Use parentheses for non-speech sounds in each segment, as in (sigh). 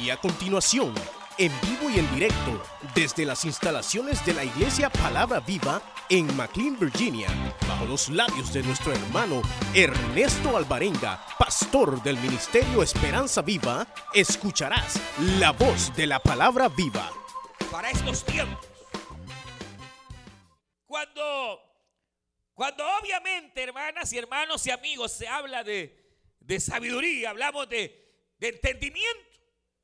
Y a continuación, en vivo y en directo, desde las instalaciones de la Iglesia Palabra Viva en McLean, Virginia, bajo los labios de nuestro hermano Ernesto Alvarenga, pastor del Ministerio Esperanza Viva, escucharás la voz de la Palabra Viva. Para estos tiempos, cuando, cuando obviamente, hermanas y hermanos y amigos, se habla de, de sabiduría, hablamos de, de entendimiento.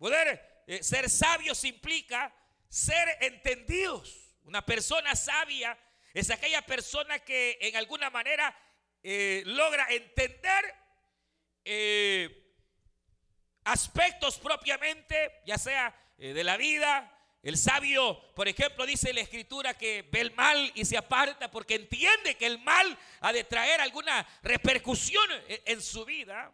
Poder eh, ser sabios implica ser entendidos. Una persona sabia es aquella persona que en alguna manera eh, logra entender eh, aspectos propiamente, ya sea de la vida. El sabio, por ejemplo, dice la escritura que ve el mal y se aparta porque entiende que el mal ha de traer alguna repercusión en su vida.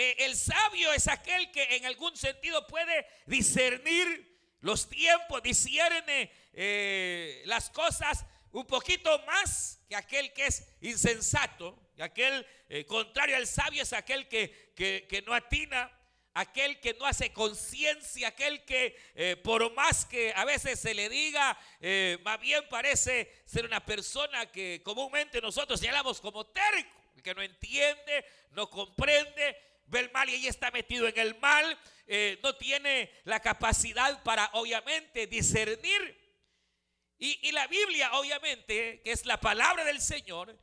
Eh, el sabio es aquel que en algún sentido puede discernir los tiempos, discierne eh, las cosas un poquito más que aquel que es insensato. Aquel eh, contrario al sabio es aquel que, que, no atina, aquel que no hace conciencia, aquel que por más que a veces se le diga, más bien parece ser una persona que comúnmente nosotros señalamos como terco, que no entiende, no comprende, ve el mal y ella está metido en el mal, eh, no tiene la capacidad para obviamente discernir. Y, la Biblia obviamente, que es la palabra del Señor,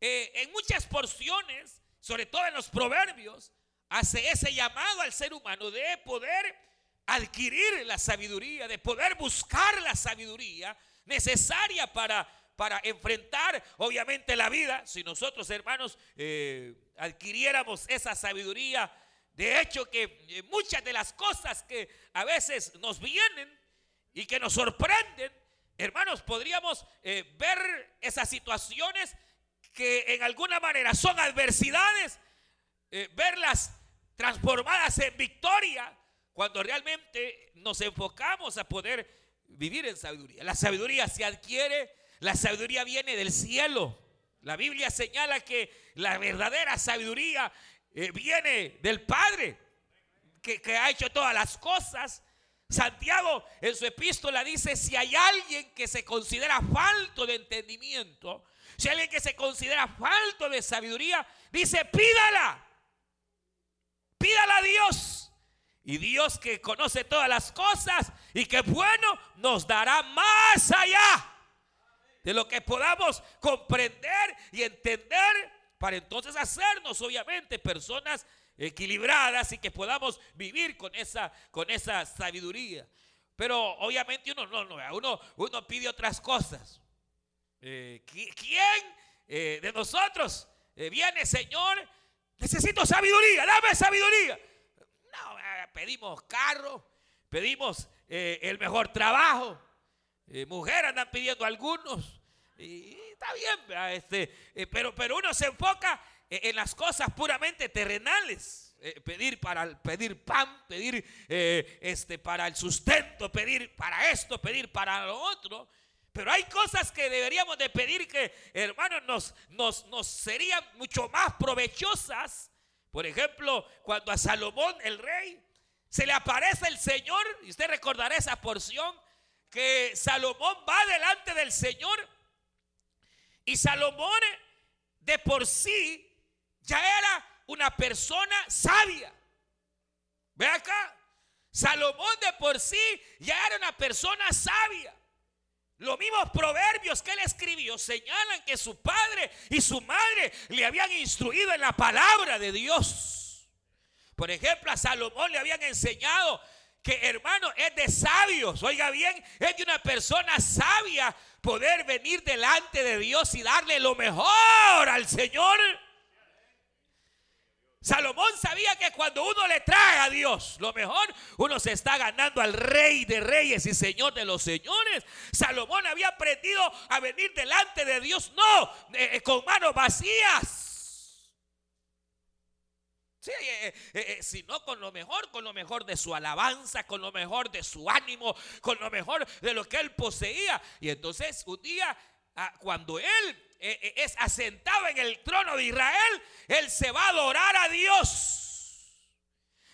eh, en muchas porciones, sobre todo en los proverbios, hace ese llamado al ser humano de poder adquirir la sabiduría, de poder buscar la sabiduría necesaria para para enfrentar obviamente la vida, si nosotros hermanos eh, adquiriéramos esa sabiduría, de hecho que eh, muchas de las cosas que a veces nos vienen y que nos sorprenden, hermanos, podríamos eh, ver esas situaciones que en alguna manera son adversidades, verlas transformadas en victoria, cuando realmente nos enfocamos a poder vivir en sabiduría. La sabiduría se adquiere la sabiduría viene del cielo. La Biblia señala que la verdadera sabiduría eh, viene del Padre, que, que ha hecho todas las cosas. Santiago en su epístola dice, si hay alguien que se considera falto de entendimiento, si hay alguien que se considera falto de sabiduría, dice, pídala. Pídala a Dios. Y Dios que conoce todas las cosas y que bueno, nos dará más allá de lo que podamos comprender y entender para entonces hacernos obviamente personas equilibradas y que podamos vivir con esa, con esa sabiduría. Pero obviamente uno no, no, uno, uno pide otras cosas. Eh, ¿Quién eh, de nosotros eh, viene, Señor? Necesito sabiduría, dame sabiduría. No, pedimos carro, pedimos el mejor trabajo, eh, mujeres andan pidiendo algunos. Y está bien, este, eh, pero, pero uno se enfoca en las cosas puramente terrenales. Eh, pedir para pedir pan, pedir este, para el sustento, pedir para esto, pedir para lo otro. Pero hay cosas que deberíamos de pedir que, hermanos, nos, nos, nos serían mucho más provechosas. Por ejemplo, cuando a Salomón, el rey, se le aparece el Señor, y usted recordará esa porción, que Salomón va delante del Señor y Salomón de por sí ya era una persona sabia. Ve acá, Salomón de por sí ya era una persona sabia. Los mismos proverbios que él escribió señalan que su padre y su madre le habían instruido en la palabra de Dios. Por ejemplo, a Salomón le habían enseñado que hermano es de sabios, oiga bien, es de una persona sabia poder venir delante de Dios y darle lo mejor al Señor. Salomón sabía que cuando uno le trae a Dios lo mejor, uno se está ganando al rey de reyes y señor de los señores. Salomón había aprendido a venir delante de Dios, no eh, eh, con manos vacías Sí, eh, eh, eh, sino con lo mejor, con lo mejor de su alabanza, con lo mejor de su ánimo, con lo mejor de lo que él poseía. Y entonces un día, ah, cuando él es asentado en el trono de Israel, él se va a adorar a Dios.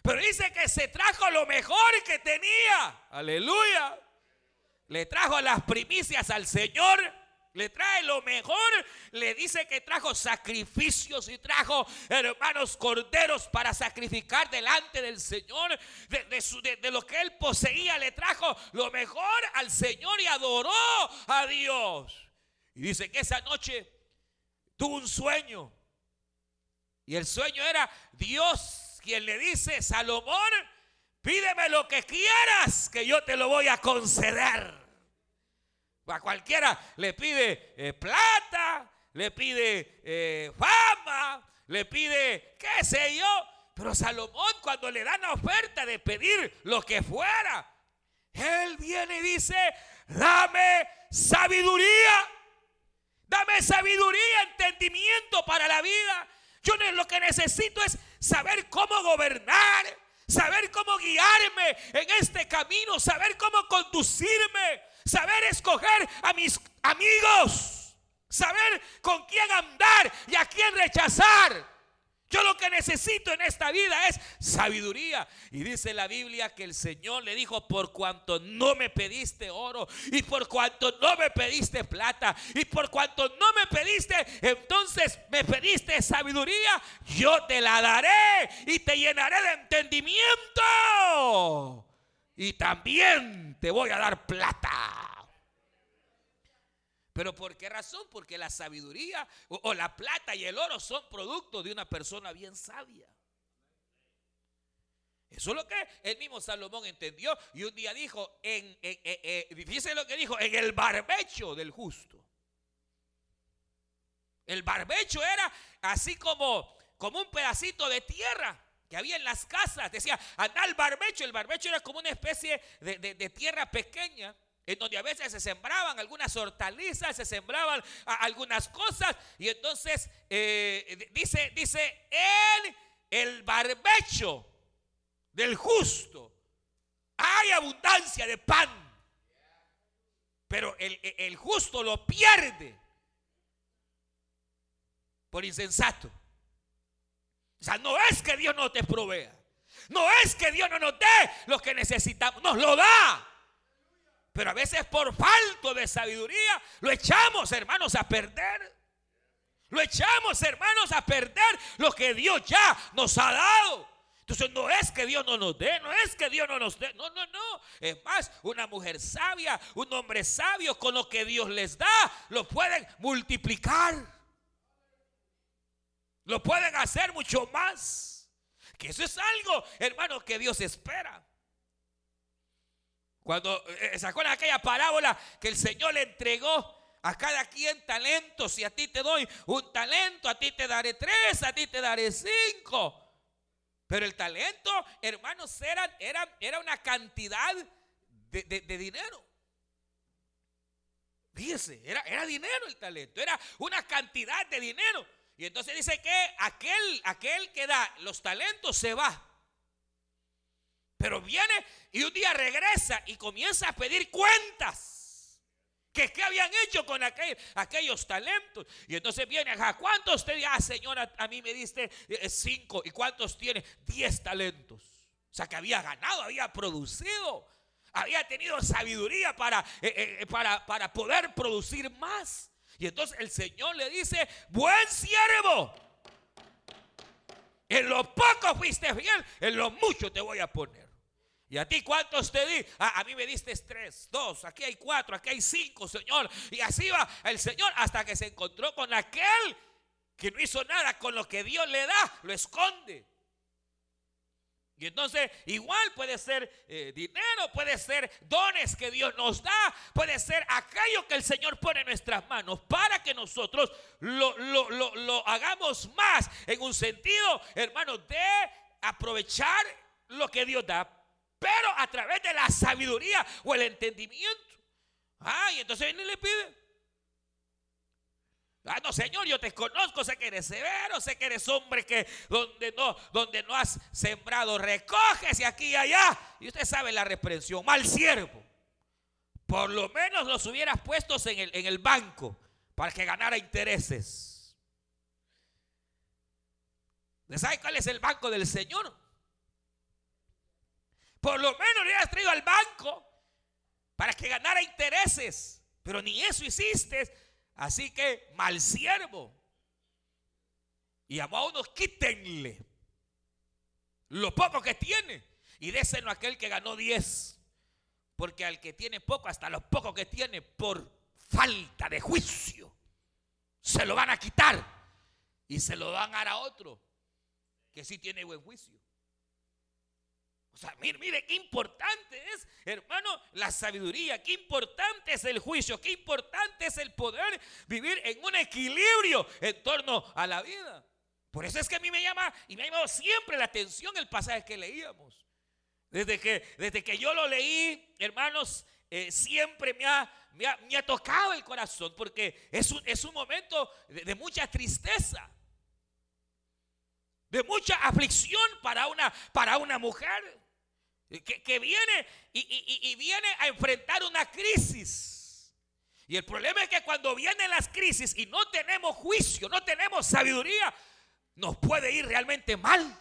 Pero dice que se trajo lo mejor que tenía. Aleluya. Le trajo las primicias al Señor. Le trae lo mejor. Le dice que trajo sacrificios y trajo, hermanos, corderos para sacrificar delante del Señor. De, de, lo que él poseía, le trajo lo mejor al Señor y adoró a Dios. Y dice que esa noche tuvo un sueño. Y el sueño era Dios quien le dice, Salomón, pídeme lo que quieras, que yo te lo voy a conceder. A cualquiera le pide eh, plata, le pide eh, fama, le pide qué sé yo. Pero Salomón cuando le dan la oferta de pedir lo que fuera, él viene y dice, dame sabiduría. Dame sabiduría, entendimiento para la vida. Yo lo que necesito es saber cómo gobernar, saber cómo guiarme en este camino, saber cómo conducirme, saber escoger a mis amigos, saber con quién andar y a quién rechazar. Yo lo que necesito en esta vida es sabiduría. Y dice la Biblia que el Señor le dijo, por cuanto no me pediste oro y por cuanto no me pediste plata y por cuanto no me pediste, entonces me pediste sabiduría, yo te la daré y te llenaré de entendimiento. Y también te voy a dar plata. ¿Pero por qué razón? Porque la sabiduría o, la plata y el oro son productos de una persona bien sabia. Eso es lo que el mismo Salomón entendió y un día dijo, en, lo que dijo, en el barbecho del justo. El barbecho era así como, como un pedacito de tierra que había en las casas. Decía, anda al barbecho. El barbecho era como una especie de tierra pequeña en donde a veces se sembraban algunas hortalizas, se sembraban algunas cosas, y entonces eh, dice, dice, en el barbecho del justo hay abundancia de pan, pero el, el justo lo pierde por insensato. O sea, no es que Dios no te provea. No es que Dios no nos dé lo que necesitamos. Nos lo da. Pero a veces por falto de sabiduría lo echamos, hermanos, a perder. Lo echamos, hermanos, a perder lo que Dios ya nos ha dado. Entonces no es que Dios no nos dé, no es que Dios no nos dé, no, no, no. Es más, una mujer sabia, un hombre sabio con lo que Dios les da, lo pueden multiplicar. Lo pueden hacer mucho más. Que eso es algo, hermano, que Dios espera. Cuando eh, eh, sacó aquella parábola que el Señor le entregó a cada quien talentos. Si a ti te doy un talento, a ti te daré tres, a ti te daré cinco. Pero el talento, hermanos, era, era, era una cantidad de, dinero. Fíjese, era, era dinero el talento, era una cantidad de dinero. Y entonces dice que aquel, aquel que da los talentos se va. Pero viene y un día regresa y comienza a pedir cuentas. Que qué habían hecho con aquellos talentos. Y entonces viene, ¿a cuántos te Ah, señora, a mí me diste eh, cinco. ¿Y cuántos tiene? Diez talentos. O sea, que había ganado, había producido. Había tenido sabiduría para, eh, eh, para, para poder producir más. Y entonces el Señor le dice, buen siervo. En lo poco fuiste fiel, en lo mucho te voy a poner. ¿Y a ti cuántos te di? a mí me diste tres, dos, aquí hay cuatro, aquí hay cinco, Señor. Y así va el Señor hasta que se encontró con aquel que no hizo nada con lo que Dios le da, lo esconde. Y entonces igual puede ser eh, dinero, puede ser dones que Dios nos da, puede ser aquello que el Señor pone en nuestras manos para que nosotros lo, lo hagamos más en un sentido, hermanos, de aprovechar lo que Dios da pero a través de la sabiduría o el entendimiento. Ah, y entonces viene y le pide. Ah, no, Señor, yo te conozco, sé que eres severo, sé que eres hombre que donde no, donde no has sembrado, recoges y aquí y allá. Y usted sabe la reprensión, mal siervo. Por lo menos los hubieras puesto en el, en el banco para que ganara intereses. ¿Sabe cuál es el banco del Señor? Por lo menos le has traído al banco para que ganara intereses. Pero ni eso hiciste. Así que mal siervo. Y a unos quítenle lo poco que tiene y déselo a aquel que ganó 10. Porque al que tiene poco, hasta lo poco que tiene, por falta de juicio, se lo van a quitar y se lo van a dar a otro que sí tiene buen juicio. Mire, mire, qué importante es, hermano, la sabiduría, qué importante es el juicio, qué importante es el poder vivir en un equilibrio en torno a la vida. Por eso es que a mí me llama y me ha llamado siempre la atención el pasaje que leíamos. Desde que, desde que yo lo leí, hermanos, eh, siempre me ha, me, ha, tocado el corazón porque es un, es un momento de, mucha tristeza, de mucha aflicción para una, para una mujer que, viene y, y, y viene a enfrentar una crisis. Y el problema es que cuando vienen las crisis y no tenemos juicio, no tenemos sabiduría, nos puede ir realmente mal.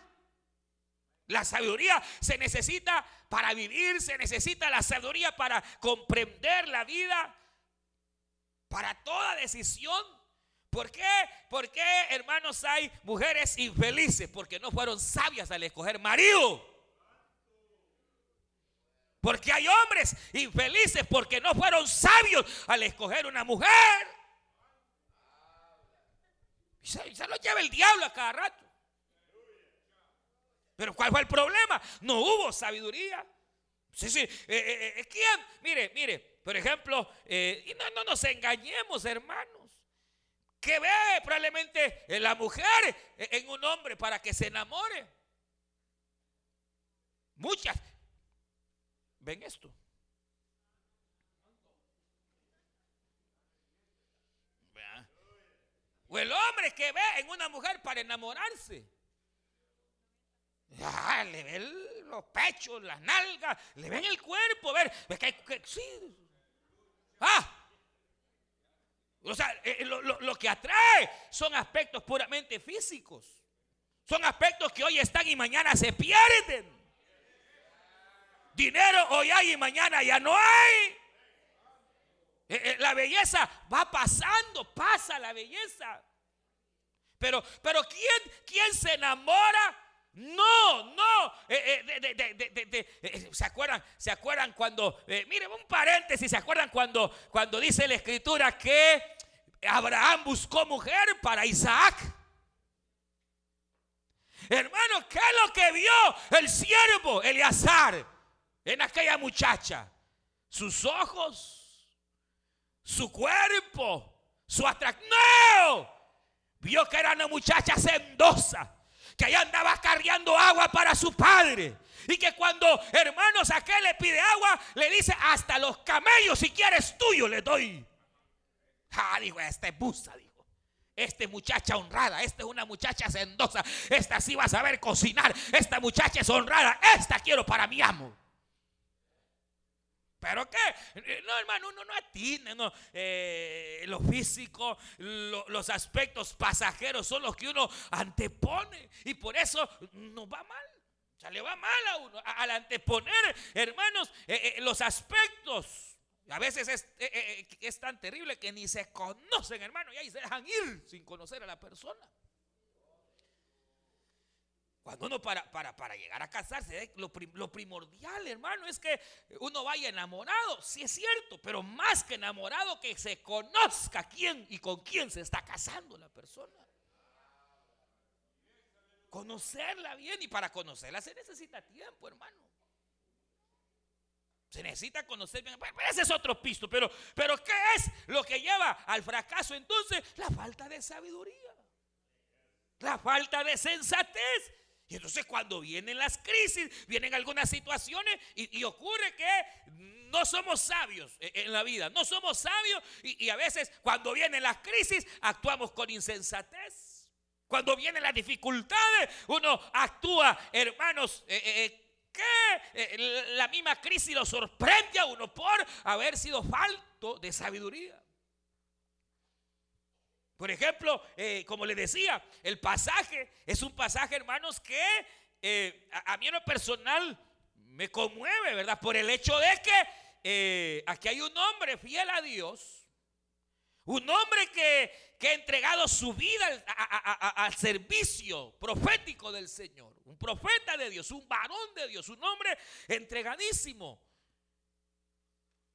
La sabiduría se necesita para vivir, se necesita la sabiduría para comprender la vida, para toda decisión. ¿Por qué? ¿Por qué, hermanos, hay mujeres infelices? Porque no fueron sabias al escoger marido. Porque hay hombres infelices porque no fueron sabios al escoger una mujer. Y se, lo lleva el diablo a cada rato. Pero ¿cuál fue el problema? No hubo sabiduría. Sí, sí. Eh, eh, eh, ¿Quién? Mire, mire. Por ejemplo, y no, no nos engañemos, hermanos. Que ve probablemente la mujer en un hombre para que se enamore. Muchas. Ven esto. O el hombre que ve en una mujer para enamorarse. Ah, le ven los pechos, las nalgas, le ven el cuerpo, ver, que, sí. Ah. O sea, eh, eh, lo, que atrae son aspectos puramente físicos. Son aspectos que hoy están y mañana se pierden. Dinero hoy hay y mañana ya no hay. Eh, la belleza va pasando, pasa la belleza. Pero, pero ¿quién, quién se enamora no, no. Eh, eh, eh, ¿Se acuerdan? ¿Se acuerdan cuando, miren, un paréntesis, ¿se acuerdan cuando, cuando dice la escritura que Abraham buscó mujer para Isaac? Hermano, ¿qué es lo que vio el siervo Eleazar en aquella muchacha? Sus ojos, su cuerpo, su atracción. No, vio que era una muchacha sendosa que allá andaba cargando agua para su padre. Y que cuando hermanos aquel le pide agua, le dice, hasta los camellos si quieres tuyo le doy. Ah, dijo, esta es busa, dijo. Esta muchacha honrada, esta es una muchacha sendosa, esta sí va a saber cocinar, esta muchacha es honrada, esta quiero para mi amo. ¿Pero qué? No, hermano, uno no atina, no. Eh, lo físico, los aspectos pasajeros son los que uno antepone. Y por eso nos va mal. O sea, le va mal a uno. Al anteponer, hermanos, eh, eh, los aspectos. A veces es, es, tan terrible que ni se conocen, hermano, y ahí se dejan ir sin conocer a la persona. Cuando uno para, para, para llegar a casarse, lo, lo, primordial, hermano, es que uno vaya enamorado. Sí es cierto, pero más que enamorado, que se conozca quién y con quién se está casando la persona. Conocerla bien y para conocerla se necesita tiempo, hermano. Se necesita conocer bien. ese es otro pisto. Pero, pero ¿qué es lo que lleva al fracaso entonces? La falta de sabiduría. La falta de sensatez. Y entonces cuando vienen las crisis, vienen algunas situaciones y, ocurre que no somos sabios en la vida, no somos sabios y, a veces cuando vienen las crisis actuamos con insensatez. Cuando vienen las dificultades, uno actúa, hermanos, eh, eh, eh, que la misma crisis lo sorprende a uno por haber sido falto de sabiduría. Por ejemplo, eh, como le decía, el pasaje es un pasaje, hermanos, que eh, a, mí en lo personal me conmueve, ¿verdad? Por el hecho de que eh, aquí hay un hombre fiel a Dios, un hombre que, que ha entregado su vida al, servicio profético del Señor, un profeta de Dios, un varón de Dios, un hombre entregadísimo,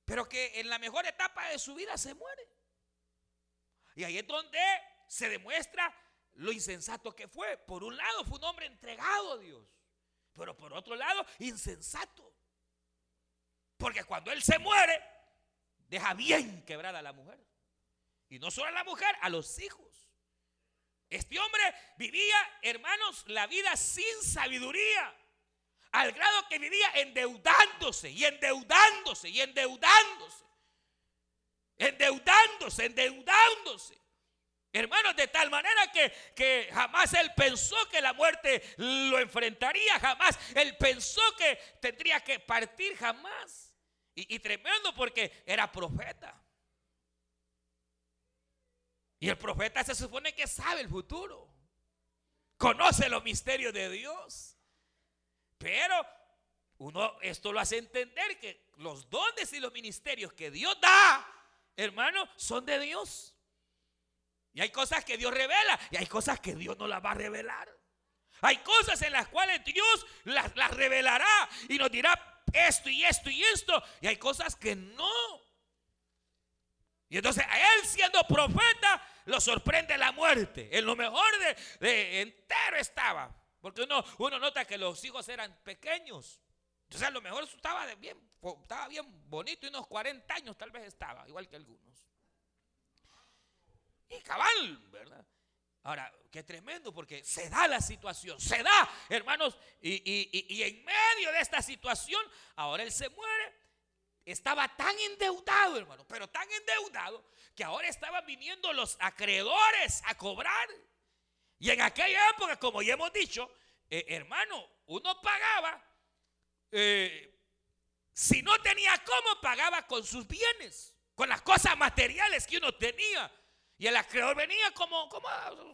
pero que en la mejor etapa de su vida se muere. Y ahí es donde se demuestra lo insensato que fue. Por un lado fue un hombre entregado a Dios, pero por otro lado insensato. Porque cuando él se muere, deja bien quebrada a la mujer. Y no solo a la mujer, a los hijos. Este hombre vivía, hermanos, la vida sin sabiduría. Al grado que vivía endeudándose y endeudándose y endeudándose. Endeudándose, endeudándose. Hermanos, de tal manera que, que, jamás él pensó que la muerte lo enfrentaría, jamás él pensó que tendría que partir, jamás. Y, y tremendo porque era profeta. Y el profeta se supone que sabe el futuro, conoce los misterios de Dios. Pero uno esto lo hace entender que los dones y los ministerios que Dios da, hermano, son de Dios. Y hay cosas que Dios revela y hay cosas que Dios no las va a revelar. Hay cosas en las cuales Dios las, revelará y nos dirá esto y esto y esto. Y hay cosas que no. Y entonces a él siendo profeta lo sorprende la muerte. En lo mejor de, entero estaba. Porque uno, uno nota que los hijos eran pequeños. Entonces a lo mejor estaba bien, estaba bien bonito y unos 40 años tal vez estaba, igual que algunos. Y cabal, ¿verdad? Ahora, qué tremendo, porque se da la situación, se da, hermanos, y, en medio de esta situación, ahora él se muere. Estaba tan endeudado, hermano, pero tan endeudado que ahora estaban viniendo los acreedores a cobrar. Y en aquella época, como ya hemos dicho, eh, hermano, uno pagaba, eh, si no tenía cómo, pagaba con sus bienes, con las cosas materiales que uno tenía. Y el acreedor venía como,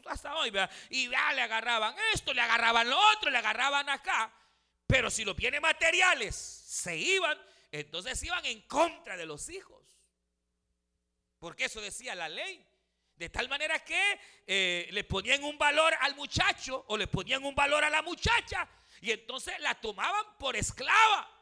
hasta hoy, y ya le agarraban esto, le agarraban lo otro, le agarraban acá. Pero si los bienes materiales se iban, entonces iban en contra de los hijos. Porque eso decía la ley. De tal manera que eh, le ponían un valor al muchacho o le ponían un valor a la muchacha y entonces la tomaban por esclava.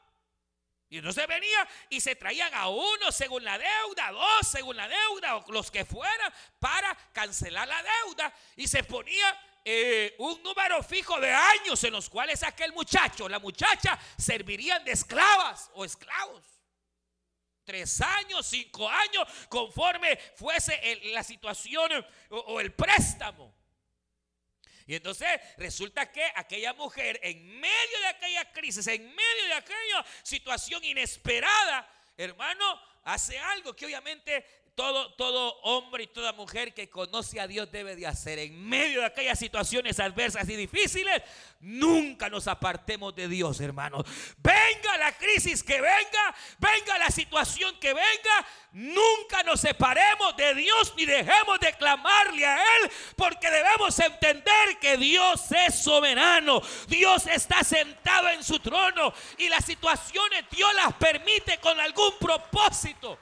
Y entonces venía y se traían a uno según la deuda, dos según la deuda, o los que fueran, para cancelar la deuda. Y se ponía eh, un número fijo de años en los cuales aquel muchacho, la muchacha, servirían de esclavas o esclavos. Tres años, cinco años, conforme fuese la situación o el préstamo. Y entonces resulta que aquella mujer, en medio de aquella crisis, en medio de aquella situación inesperada, hermano, hace algo que obviamente todo, todo hombre y toda mujer que conoce a Dios debe de hacer. En medio de aquellas situaciones adversas y difíciles, nunca nos apartemos de Dios, hermanos. Venga la crisis que venga, venga la situación que venga, nunca nos separemos de Dios ni dejemos de clamarle a Él, porque debemos entender que Dios es soberano. Dios está sentado en su trono y las situaciones Dios las permite con algún propósito.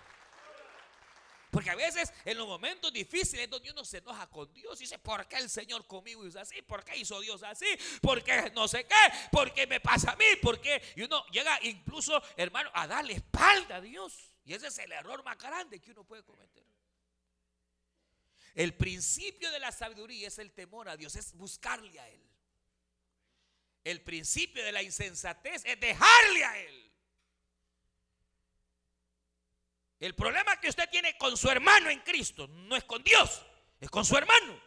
Porque a veces en los momentos difíciles es donde uno se enoja con Dios y dice, ¿por qué el Señor conmigo hizo así? ¿Por qué hizo Dios así? ¿Por qué no sé qué? ¿Por qué me pasa a mí? ¿Por qué? Y uno llega incluso, hermano, a darle espalda a Dios. Y ese es el error más grande que uno puede cometer. El principio de la sabiduría es el temor a Dios, es buscarle a Él. El principio de la insensatez es dejarle a Él. El problema que usted tiene con su hermano en Cristo no es con Dios, es con su hermano.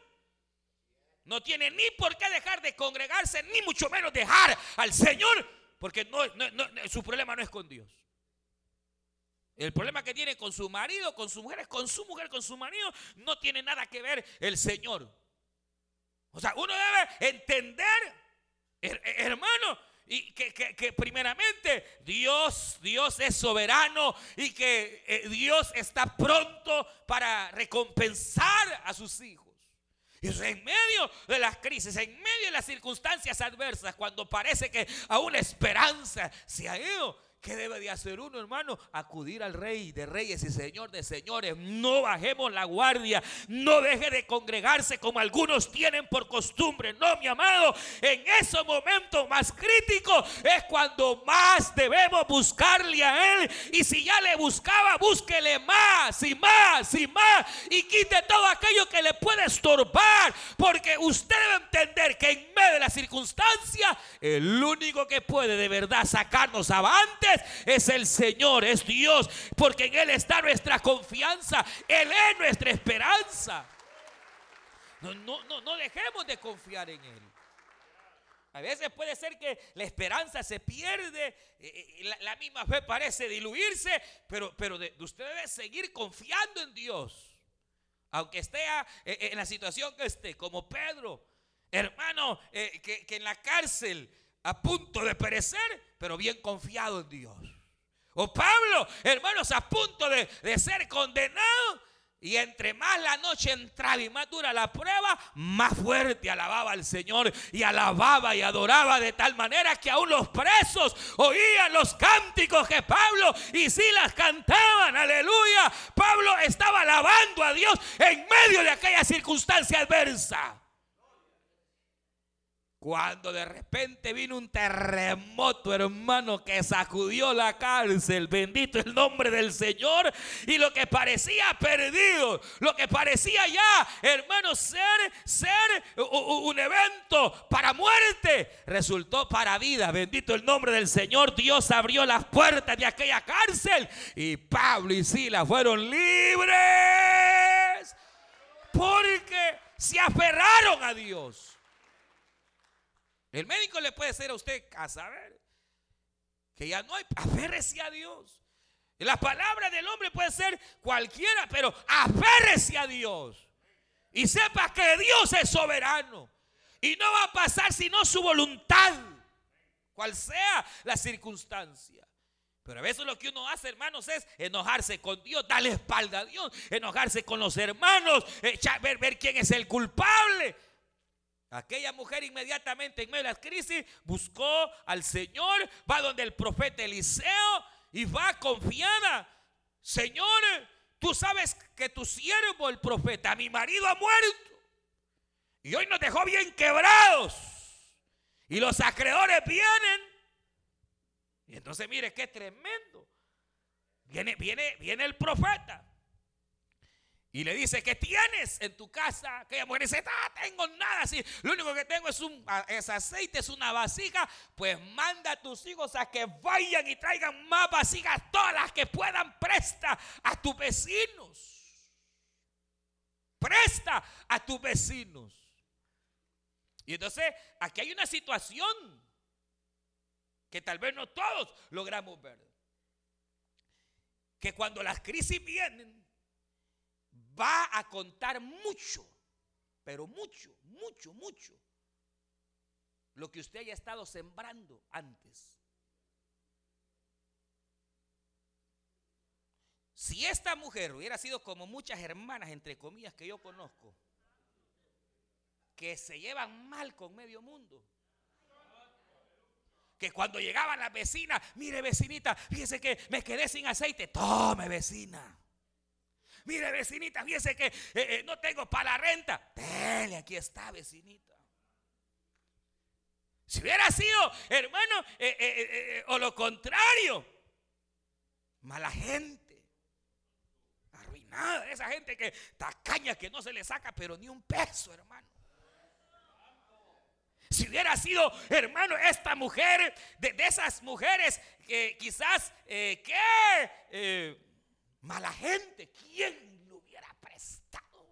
No tiene ni por qué dejar de congregarse, ni mucho menos dejar al Señor, porque no, su problema no es con Dios. El problema que tiene con su marido, con su mujer, es con su mujer, con su marido, no tiene nada que ver el Señor. O sea, uno debe entender, hermano, y que, primeramente Dios, Dios es soberano y que eh, Dios está pronto para recompensar a sus hijos. Y en medio de las crisis, en medio de las circunstancias adversas, cuando parece que aún la esperanza se ha ido, ¿Qué debe de hacer uno, hermano? Acudir al rey de reyes y señor de señores. No bajemos la guardia. No deje de congregarse como algunos tienen por costumbre. No, mi amado. En esos momentos más críticos es cuando más debemos buscarle a Él. Y si ya le buscaba, búsquele más y más y más. Y quite todo aquello que le puede estorbar. Porque usted debe entender que en medio de las circunstancias, el único que puede de verdad sacarnos avante es el Señor, es Dios, porque en Él está nuestra confianza, Él es nuestra esperanza. No, no, no, dejemos de confiar en Él. A veces puede ser que la esperanza se pierde, eh, eh, la, misma fe parece diluirse, pero, pero usted debe seguir confiando en Dios. Aunque esté eh, en la situación que esté, como Pedro, hermano, que en la cárcel a punto de perecer, pero bien confiado en Dios. O Pablo, hermanos, a punto de, ser condenado. Y entre más la noche entraba y más dura la prueba, más fuerte alababa al Señor y alababa y adoraba de tal manera que aún los presos oían los cánticos que Pablo y Silas cantaban. Aleluya. Pablo estaba alabando a Dios en medio de aquella circunstancia adversa. Cuando de repente vino un terremoto, hermano, que sacudió la cárcel. Bendito el nombre del Señor. Y lo que parecía perdido, lo que parecía ya, hermano, ser, ser un evento para muerte, resultó para vida. Bendito el nombre del Señor. Dios abrió las puertas de aquella cárcel. Y Pablo y Sila fueron libres. Porque se aferraron a Dios. El médico le puede decir a usted, a saber, que ya no hay, aférrese a Dios. La palabra del hombre puede ser cualquiera, pero aférrese a Dios. Y sepa que Dios es soberano. Y no va a pasar sino su voluntad, cual sea la circunstancia. Pero a veces lo que uno hace, hermanos, es enojarse con Dios, darle espalda a Dios, enojarse con los hermanos, ver, ver quién es el culpable. Aquella mujer inmediatamente en medio de la crisis buscó al Señor, va donde el profeta Eliseo y va confiada. Señor, tú sabes que tu siervo, el profeta, mi marido ha muerto. Y hoy nos dejó bien quebrados. Y los acreedores vienen. Y entonces mire qué tremendo. Viene, viene, viene el profeta. Y le dice, ¿qué tienes en tu casa? Que mujer dice, no tengo nada así. Lo único que tengo es, un, es aceite, es una vasija. Pues manda a tus hijos a que vayan y traigan más vasijas, todas las que puedan. Presta a tus vecinos. Presta a tus vecinos. Y entonces aquí hay una situación que tal vez no todos logramos ver. Que cuando las crisis vienen, va a contar mucho, pero mucho, mucho, mucho, lo que usted haya estado sembrando antes. Si esta mujer hubiera sido como muchas hermanas, entre comillas, que yo conozco, que se llevan mal con medio mundo, que cuando llegaban las vecinas, mire vecinita, fíjese que me quedé sin aceite, tome vecina. Mire, vecinita, fíjese que eh, eh, no tengo para la renta. Dele, aquí está, vecinita. Si hubiera sido, hermano, eh, o lo contrario, mala gente, arruinada, esa gente que tacaña que no se le saca, pero ni un peso, hermano. Si hubiera sido, hermano, esta mujer, de, esas mujeres que quizás, que Mala gente, ¿quién lo hubiera prestado?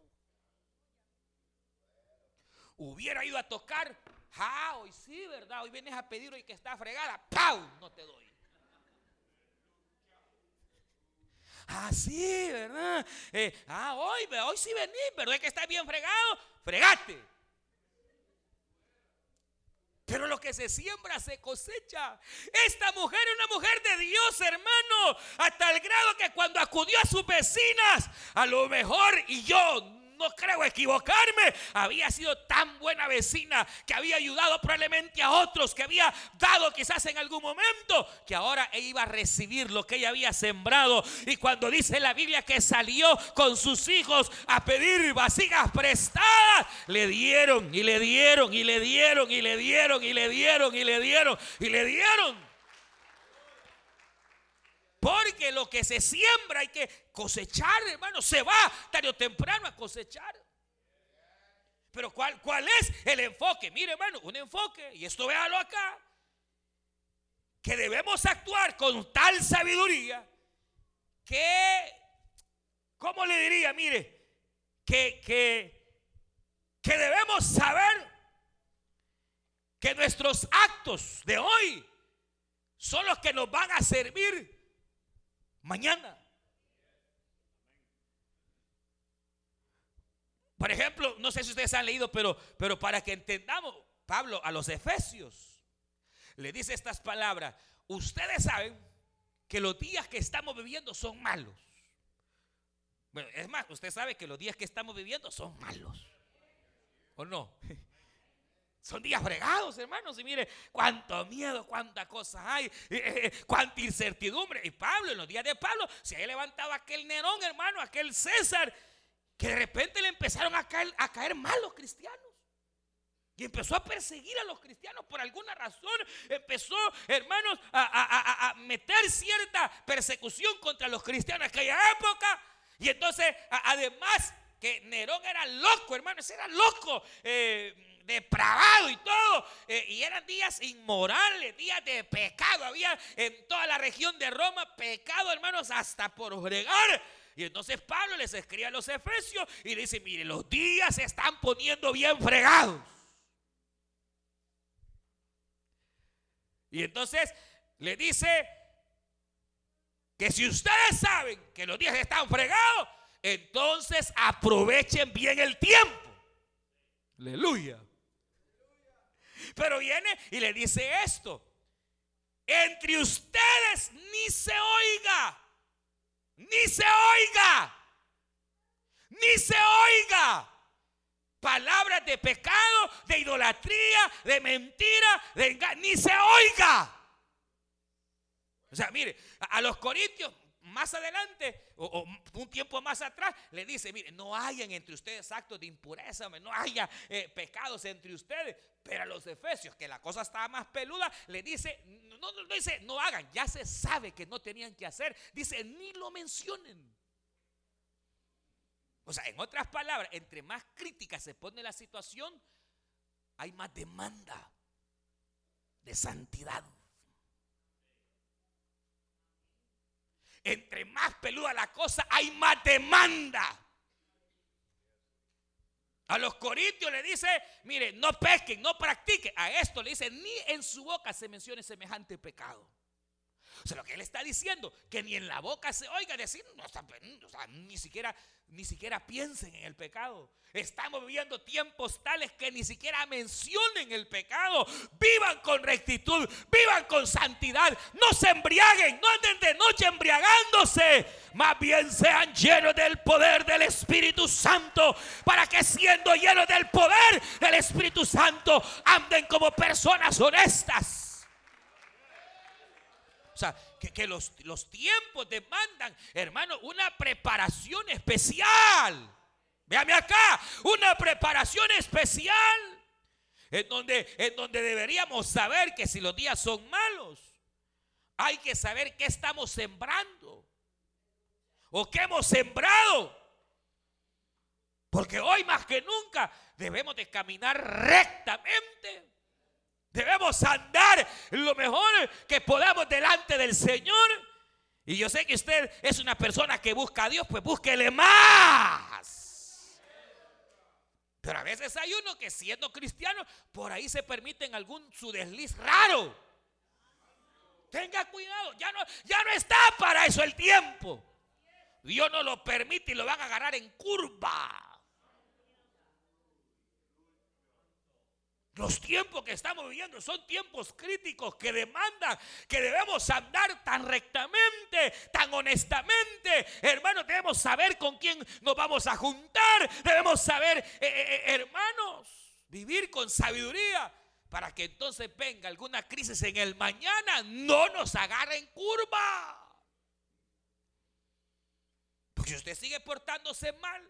Hubiera ido a tocar, ah, hoy sí, ¿verdad? Hoy vienes a pedir hoy que está fregada, ¡pau! No te doy. Ah, sí, ¿verdad? Eh, ah, hoy, hoy sí venís, ¿verdad? Que está bien fregado, fregate. Pero lo que se siembra se cosecha. Esta mujer es una mujer de Dios, hermano. A tal grado que cuando acudió a sus vecinas, a lo mejor, y yo no creo equivocarme, había sido tan buena vecina que había ayudado probablemente a otros, que había dado quizás en algún momento, que ahora iba a recibir lo que ella había sembrado. Y cuando dice la Biblia que salió con sus hijos a pedir vasijas prestadas, le dieron y le dieron y le dieron y le dieron y le dieron y le dieron y le dieron. Porque lo que se siembra hay que cosechar, hermano. Se va tarde o temprano a cosechar. Pero ¿cuál, ¿cuál es el enfoque? Mire, hermano, un enfoque, y esto véalo acá, que debemos actuar con tal sabiduría que, ¿cómo le diría? Mire, que, que, que debemos saber que nuestros actos de hoy son los que nos van a servir mañana. Por ejemplo, no sé si ustedes han leído, pero, pero para que entendamos, Pablo a los Efesios le dice estas palabras. Ustedes saben que los días que estamos viviendo son malos. Bueno, es más, usted sabe que los días que estamos viviendo son malos. ¿O no? Son días fregados, hermanos. Y mire, cuánto miedo, cuánta cosa hay, eh, eh, cuánta incertidumbre. Y Pablo, en los días de Pablo, se había levantado aquel Nerón, hermano, aquel César, que de repente le empezaron a caer, a caer mal los cristianos. Y empezó a perseguir a los cristianos por alguna razón. Empezó, hermanos, a, a, meter cierta persecución contra los cristianos aquella época. Y entonces, además, que Nerón era loco, hermanos, era loco. Eh, depravado y todo. Eh, y eran días inmorales, días de pecado. Había en toda la región de Roma pecado, hermanos, hasta por fregar. Y entonces Pablo les escribe a los efesios y dice, mire, los días se están poniendo bien fregados. Y entonces le dice que si ustedes saben que los días están fregados, entonces aprovechen bien el tiempo. Aleluya. Pero viene y le dice esto. Entre ustedes ni se oiga. Ni se oiga. Ni se oiga. Palabras de pecado, de idolatría, de mentira, de engaño. Ni se oiga. O sea, mire, a los corintios más adelante o, un tiempo más atrás le dice, mire, no hayan entre ustedes actos de impureza, no haya eh, pecados entre ustedes. Pero a los efesios, que la cosa estaba más peluda, le dice, no, dice, no hagan, ya se sabe que no tenían que hacer. Dice, ni lo mencionen. O sea, en otras palabras, entre más crítica se pone la situación, hay más demanda de santidad. Entre más peluda la cosa, hay más demanda. A los corintios le dice, mire, no pesquen, no practiquen. A esto le dice, ni en su boca se mencione semejante pecado. O sea, lo que él está diciendo, que ni en la boca se oiga decir, no, ni siquiera, ni siquiera piensen en el pecado. Estamos viviendo tiempos tales que ni siquiera mencionen el pecado. Vivan con rectitud, vivan con santidad. No se embriaguen, no anden de noche embriagándose. Más bien sean llenos del poder del Espíritu Santo. Para que siendo llenos del poder del Espíritu Santo, anden como personas honestas o sea, que, los, los tiempos demandan, hermano, una preparación especial. Véame acá, una preparación especial. En donde, en donde deberíamos saber que si los días son malos, hay que saber qué estamos sembrando. O qué hemos sembrado. Porque hoy más que nunca debemos de caminar rectamente. Debemos andar lo mejor que podamos delante del Señor. Y yo sé que usted es una persona que busca a Dios, pues búsquele más. Pero a veces hay uno que siendo cristiano, por ahí se permiten algún su desliz raro. Tenga cuidado, ya no, ya no está para eso el tiempo. Dios no lo permite y lo van a agarrar en curva. Los tiempos que estamos viviendo son tiempos críticos que demandan que debemos andar tan rectamente, tan honestamente. Hermanos, debemos saber con quién nos vamos a juntar. Debemos saber, eh, eh, eh, hermanos, vivir con sabiduría para que entonces venga alguna crisis en el mañana, no nos agarre en curva. Porque si usted sigue portándose mal,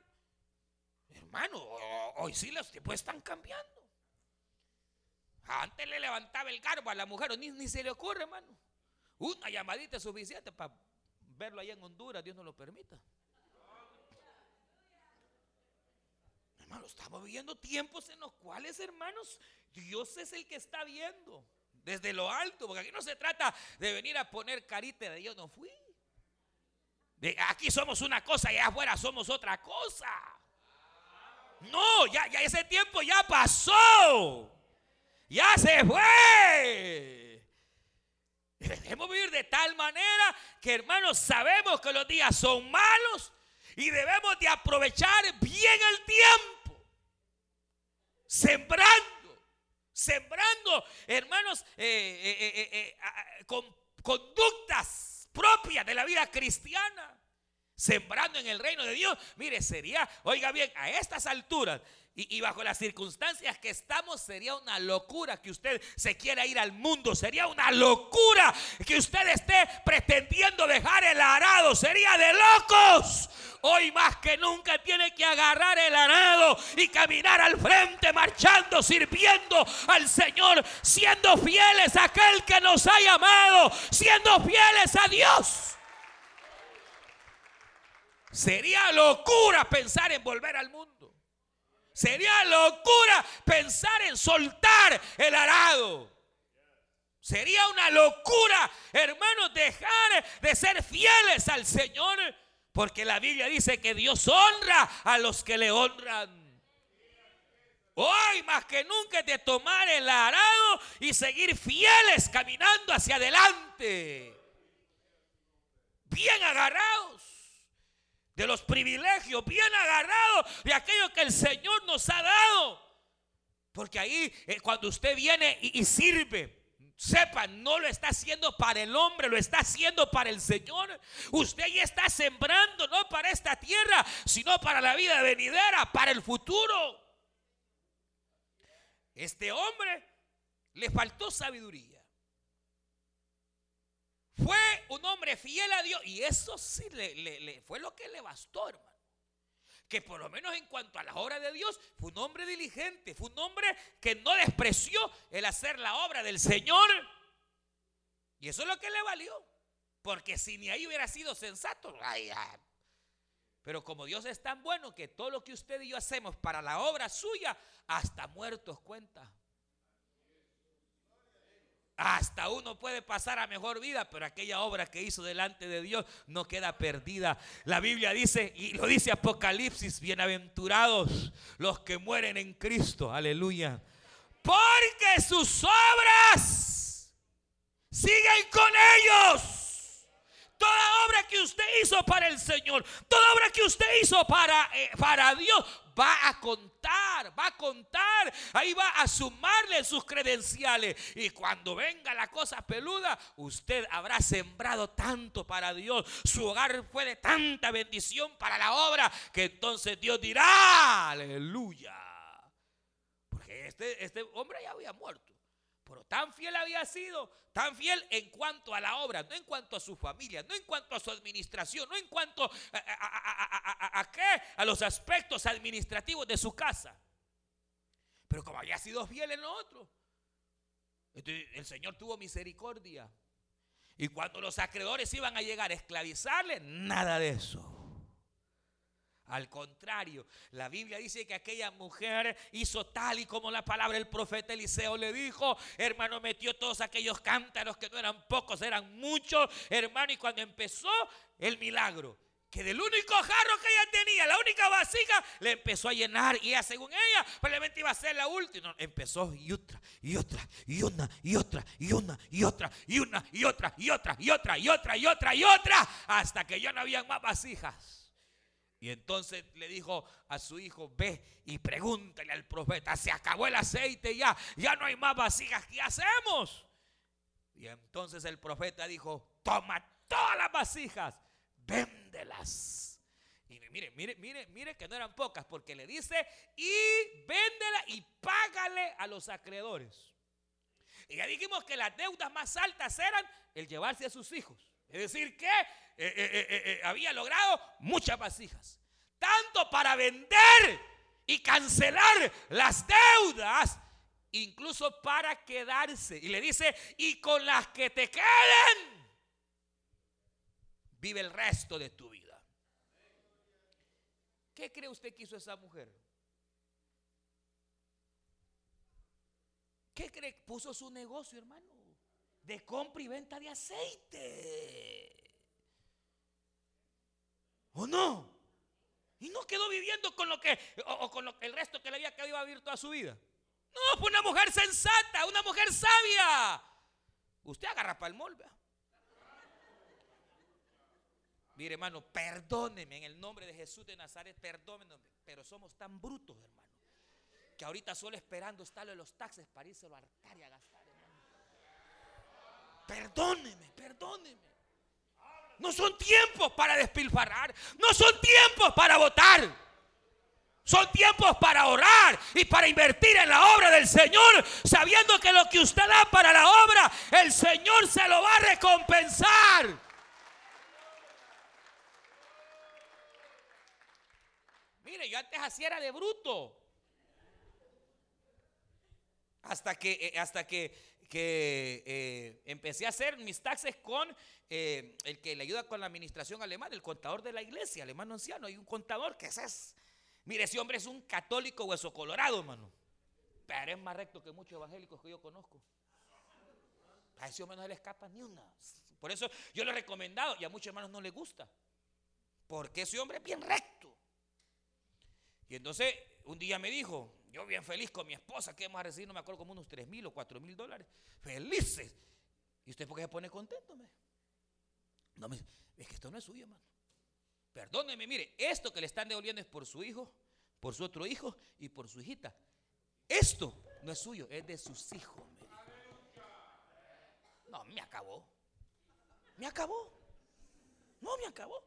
hermano, hoy sí los tiempos están cambiando. Antes le levantaba el garbo a la mujer, ni, ni se le ocurre, hermano. Una llamadita es suficiente para verlo allá en Honduras, Dios no lo permita. Hermano, estamos viviendo tiempos en los cuales, hermanos, Dios es el que está viendo desde lo alto, porque aquí no se trata de venir a poner carita de Dios no fui. De, aquí somos una cosa y afuera somos otra cosa. No, ya, ya ese tiempo ya pasó. Ya se fue. Debemos vivir de tal manera que hermanos sabemos que los días son malos y debemos de aprovechar bien el tiempo. Sembrando, sembrando, hermanos, eh, eh, eh, con conductas propias de la vida cristiana. Sembrando en el reino de Dios. Mire, sería, oiga bien, a estas alturas y, bajo las circunstancias que estamos, sería una locura que usted se quiera ir al mundo. Sería una locura que usted esté pretendiendo dejar el arado. Sería de locos. Hoy más que nunca tiene que agarrar el arado y caminar al frente, marchando, sirviendo al Señor, siendo fieles a aquel que nos ha llamado, siendo fieles a Dios. Sería locura pensar en volver al mundo. Sería locura pensar en soltar el arado. Sería una locura, hermanos, dejar de ser fieles al Señor. Porque la Biblia dice que Dios honra a los que le honran. Hoy más que nunca de tomar el arado y seguir fieles caminando hacia adelante. Bien agarrados de los privilegios, bien agarrado de aquello que el Señor nos ha dado. Porque ahí eh, cuando usted viene y, y sirve, Sepa, no lo está haciendo para el hombre, lo está haciendo para el Señor. Usted ya está sembrando no para esta tierra, sino para la vida venidera, para el futuro. Este hombre le faltó sabiduría. Fue un hombre fiel a Dios y eso sí le, fue lo que le bastó, hermano. Que por lo menos en cuanto a la obra de Dios, fue un hombre diligente, fue un hombre que no despreció el hacer la obra del Señor. Y eso es lo que le valió. Porque si ni ahí hubiera sido sensato, pero como Dios es tan bueno que todo lo que usted y yo hacemos para la obra suya, hasta muertos cuenta. Hasta uno puede pasar a mejor vida, pero aquella obra que hizo delante de Dios no queda perdida. La Biblia dice, y lo dice Apocalipsis, bienaventurados los que mueren en Cristo, aleluya. Porque sus obras siguen con ellos. Toda obra que usted hizo para el Señor, toda obra que usted hizo para, eh, para Dios, va a contar, va a contar. Ahí va a sumarle sus credenciales. Y cuando venga la cosa peluda, usted habrá sembrado tanto para Dios. Su hogar fue de tanta bendición para la obra que entonces Dios dirá, aleluya. Porque este, este hombre ya había muerto. Pero tan fiel había sido, tan fiel en cuanto a la obra, no en cuanto a su familia, no en cuanto a su administración, no en cuanto a, a, a los aspectos administrativos de su casa. Pero como había sido fiel en lo otro, el Señor tuvo misericordia. Y cuando los acreedores iban a llegar a esclavizarle, nada de eso. Al contrario, la Biblia dice que aquella mujer hizo tal y como la palabra del profeta Eliseo le dijo. Hermano, metió todos aquellos cántaros que no eran pocos, eran muchos. Hermano, y cuando empezó el milagro, que del único jarro que ella tenía, la única vasija, le empezó a llenar. Y ella, según ella, probablemente iba a ser la última. empezó y otra, y otra, y una, y otra, y una, y otra, y una, y otra, y otra, y otra, y otra, y otra, y otra, hasta que ya no habían más vasijas. Y entonces le dijo a su hijo, ve y pregúntale al profeta, se acabó el aceite ya, ya no hay más vasijas, ¿qué hacemos? Y entonces el profeta dijo, toma todas las vasijas, Y mire, mire, mire, mire que no eran pocas, porque le dice, y véndela y págale a los acreedores. Y ya dijimos que las deudas más altas eran el llevarse a sus hijos. Es decir, que eh, eh, eh, había logrado muchas vasijas. Tanto para vender y cancelar las deudas, incluso para quedarse. Y le dice, y con las que te queden, vive el resto de tu vida. ¿Qué cree usted que hizo esa mujer? ¿Qué cree? Puso su negocio, hermano, de compra y venta de aceite. ¿O no? Y no quedó viviendo con lo que, o, con el resto que le había quedado iba a vivir toda su vida. No, fue una mujer sensata, una mujer sabia. Usted agarra para el molde. Mire, hermano, perdóneme en el nombre de Jesús de Nazaret, perdóneme, pero somos tan brutos, hermano que ahorita solo esperando estarlo en los taxes para irse a hartar y a gastar. Perdóneme, perdóneme. No son tiempos para despilfarrar. No son tiempos para votar. Son tiempos para orar y para invertir en la obra del Señor, sabiendo que lo que usted da para la obra, el Señor se lo va a recompensar. Mire, yo antes así era de bruto. Hasta que, eh, hasta que, eh, empecé a hacer mis taxes con eh, el que le ayuda con la administración alemana, el contador de la iglesia, alemán anciano. Hay un contador que es, mire, ese hombre es un católico hueso colorado, hermano. Pero es más recto que muchos evangélicos que yo conozco. A ese hombre no le escapa ni una. Por eso yo lo he recomendado y a muchos hermanos no les gusta. Porque ese hombre es bien recto. Y entonces un día me dijo, yo bien feliz con mi esposa, que hemos recibido, no me acuerdo, como unos 3 mil o 4 mil dólares. Felices. ¿Y usted por qué se pone contento? No, me, es que esto no es suyo, hermano. Perdóneme, mire, esto que le están devolviendo es por su hijo, por su otro hijo y por su hijita. Esto no es suyo, es de sus hijos. Me No, me acabó. Me acabó. No, me acabó.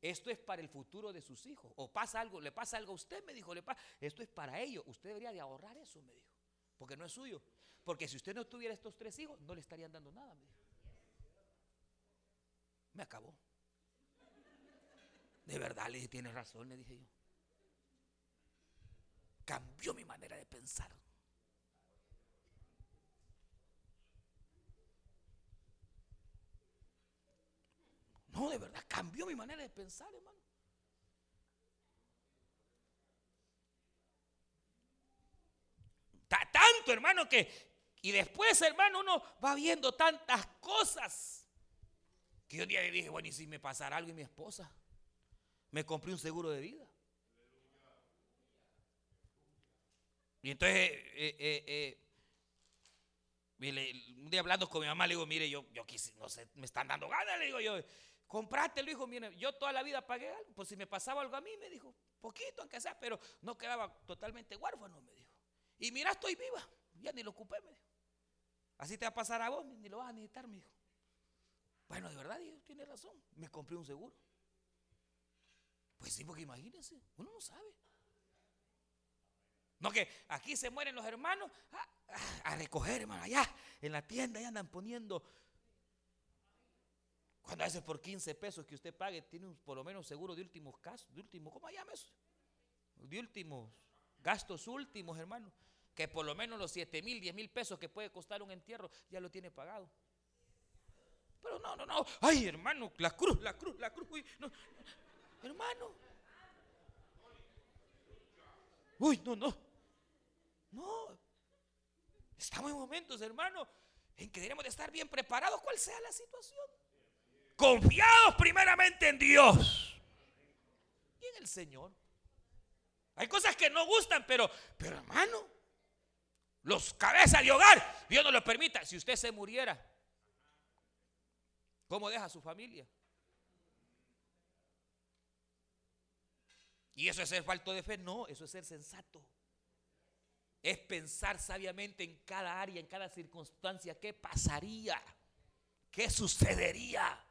Esto es para el futuro de sus hijos. O pasa algo, le pasa algo a usted, me dijo, le pasa. Esto es para ellos. Usted debería de ahorrar eso, me dijo. Porque no es suyo. Porque si usted no tuviera estos tres hijos, no le estarían dando nada, me dijo. Me acabó. De verdad, le dije, tiene razón, le dije yo. Cambió mi manera de pensar. No, de verdad, cambió mi manera de pensar, hermano. Tanto, hermano, que... Y después, hermano, uno va viendo tantas cosas. Que un día le dije, bueno, ¿y si me pasara algo y mi esposa? Me compré un seguro de vida. Y entonces, eh, eh, eh, un día hablando con mi mamá, le digo, mire, yo, yo quise, no sé, me están dando ganas, le digo yo, Comprátelo, hijo, mire, yo toda la vida pagué algo, pues si me pasaba algo a mí, me dijo, poquito aunque sea, pero no quedaba totalmente huérfano, me dijo. Y mira, estoy viva, ya ni lo ocupé, me dijo. Así te va a pasar a vos, ni lo vas a necesitar, me dijo. Bueno, de verdad, Dios tiene razón, me compré un seguro. Pues sí, porque imagínense, uno no sabe. No que aquí se mueren los hermanos a, a recoger, hermano, allá en la tienda, ya andan poniendo cuando a por 15 pesos que usted pague, tiene un, por lo menos seguro de últimos casos, de último, ¿cómo llama eso? De últimos, gastos últimos, hermano. Que por lo menos los 7 mil, 10 mil pesos que puede costar un entierro, ya lo tiene pagado. Pero no, no, no. Ay, hermano, la cruz, la cruz, la cruz. Uy, no. Hermano. Uy, no, no. No. Estamos en momentos, hermano, en que debemos de estar bien preparados, cual sea la situación confiados primeramente en Dios y en el Señor. Hay cosas que no gustan, pero, pero hermano, los cabezas de hogar, Dios no lo permita. Si usted se muriera, ¿cómo deja a su familia? ¿Y eso es ser falto de fe? No, eso es ser sensato. Es pensar sabiamente en cada área, en cada circunstancia, qué pasaría, qué sucedería.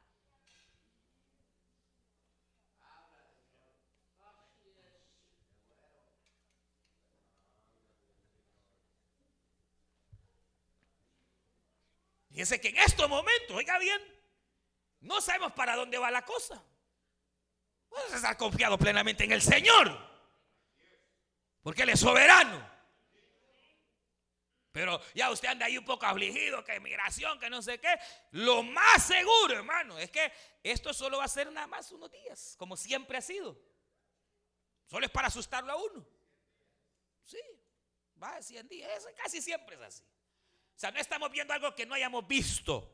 Fíjense que en estos momentos, oiga bien, no sabemos para dónde va la cosa. Vamos a estar confiado plenamente en el Señor. Porque Él es soberano. Pero ya usted anda ahí un poco afligido, que migración, que no sé qué. Lo más seguro, hermano, es que esto solo va a ser nada más unos días, como siempre ha sido. Solo es para asustarlo a uno. Sí, va a 100 días, casi siempre es así. Sea, no estamos viendo algo que no hayamos visto.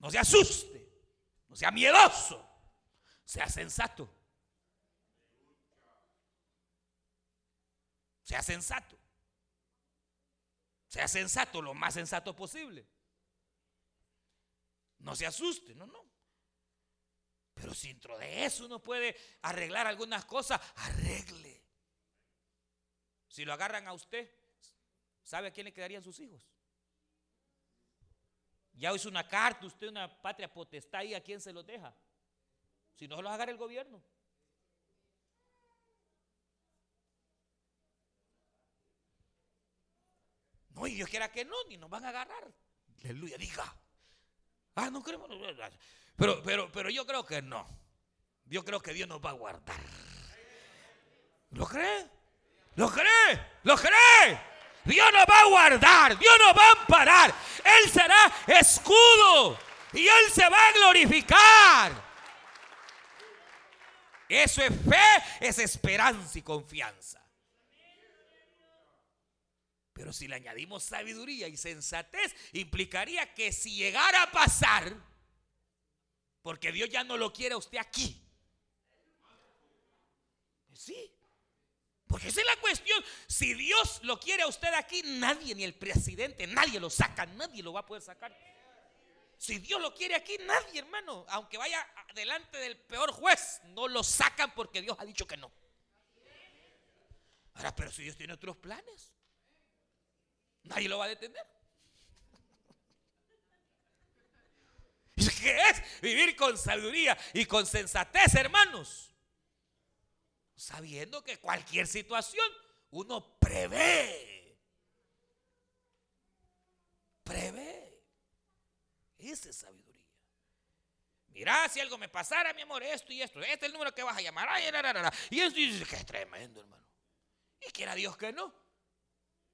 No se asuste, no sea miedoso, sea sensato. Sea sensato. Sea sensato, lo más sensato posible. No se asuste, no, no. Pero si dentro de eso uno puede arreglar algunas cosas, arregle. Si lo agarran a usted, ¿sabe a quién le quedarían sus hijos? Ya hizo una carta, usted una patria potestad y a quién se los deja. Si no se los agarra el gobierno. No, y Dios quiera que no, ni nos van a agarrar. Aleluya, diga. Ah, no queremos. Pero, pero, pero yo creo que no. Yo creo que Dios nos va a guardar. ¿Lo cree? ¿Lo cree? ¿Lo cree? Dios nos va a guardar, Dios nos va a amparar. Él será escudo y Él se va a glorificar. Eso es fe, es esperanza y confianza. Pero si le añadimos sabiduría y sensatez, implicaría que si llegara a pasar, porque Dios ya no lo quiere a usted aquí. Sí. Porque esa es la cuestión. Si Dios lo quiere a usted aquí, nadie, ni el presidente, nadie lo saca, nadie lo va a poder sacar. Si Dios lo quiere aquí, nadie, hermano, aunque vaya delante del peor juez, no lo sacan porque Dios ha dicho que no. Ahora, pero si Dios tiene otros planes, Nadie lo va a detener. (laughs) ¿Qué es vivir con sabiduría y con sensatez, hermanos? Sabiendo que cualquier situación uno prevé. Prevé. Esa es sabiduría. Mira, si algo me pasara, mi amor, esto y esto, este es el número que vas a llamar. y esto y que es tremendo, hermano. Y quiera Dios que no.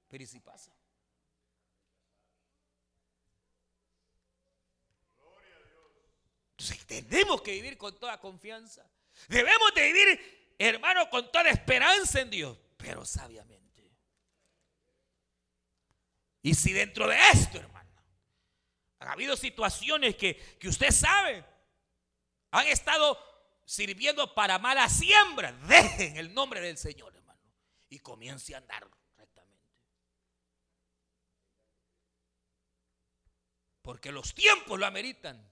Pero ¿y si pasa? Entonces tenemos que vivir con toda confianza. Debemos de vivir, hermano, con toda esperanza en Dios, pero sabiamente. Y si dentro de esto, hermano, han habido situaciones que, que usted sabe, han estado sirviendo para mala siembra, dejen el nombre del Señor, hermano, y comience a andar rectamente. Porque los tiempos lo ameritan.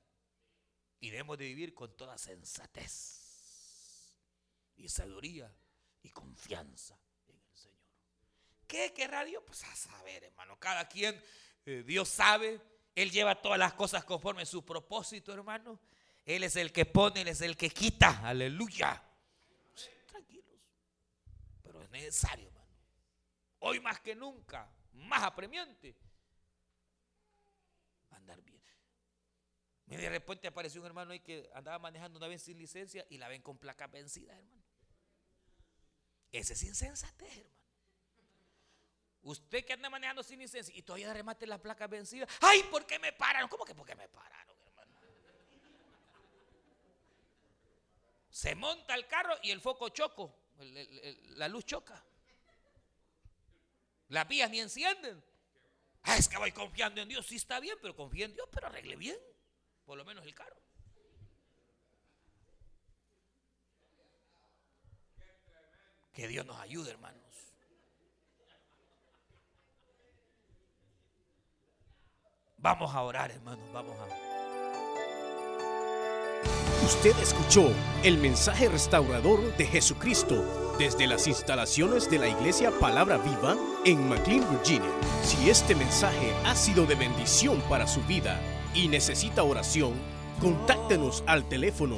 Y debemos de vivir con toda sensatez y sabiduría y confianza en el Señor. ¿Qué querrá Dios? Pues a saber, hermano. Cada quien, eh, Dios sabe. Él lleva todas las cosas conforme a su propósito, hermano. Él es el que pone, Él es el que quita. Aleluya. tranquilos. Pero es necesario, hermano. Hoy más que nunca, más apremiante, andar bien. De repente apareció un hermano ahí que andaba manejando una vez sin licencia y la ven con placa vencida, hermano. Ese es insensatez, hermano. Usted que anda manejando sin licencia y todavía remate la placa vencida. ¡Ay, ¿por qué me pararon? ¿Cómo que por qué me pararon, hermano? Se monta el carro y el foco choco. la luz choca. Las vías ni encienden. Ah, es que voy confiando en Dios. Sí está bien, pero confía en Dios, pero arregle bien por lo menos el carro. Que Dios nos ayude, hermanos. Vamos a orar, hermanos, vamos a Usted escuchó el mensaje restaurador de Jesucristo desde las instalaciones de la Iglesia Palabra Viva en McLean, Virginia. Si este mensaje ha sido de bendición para su vida y necesita oración, contáctenos al teléfono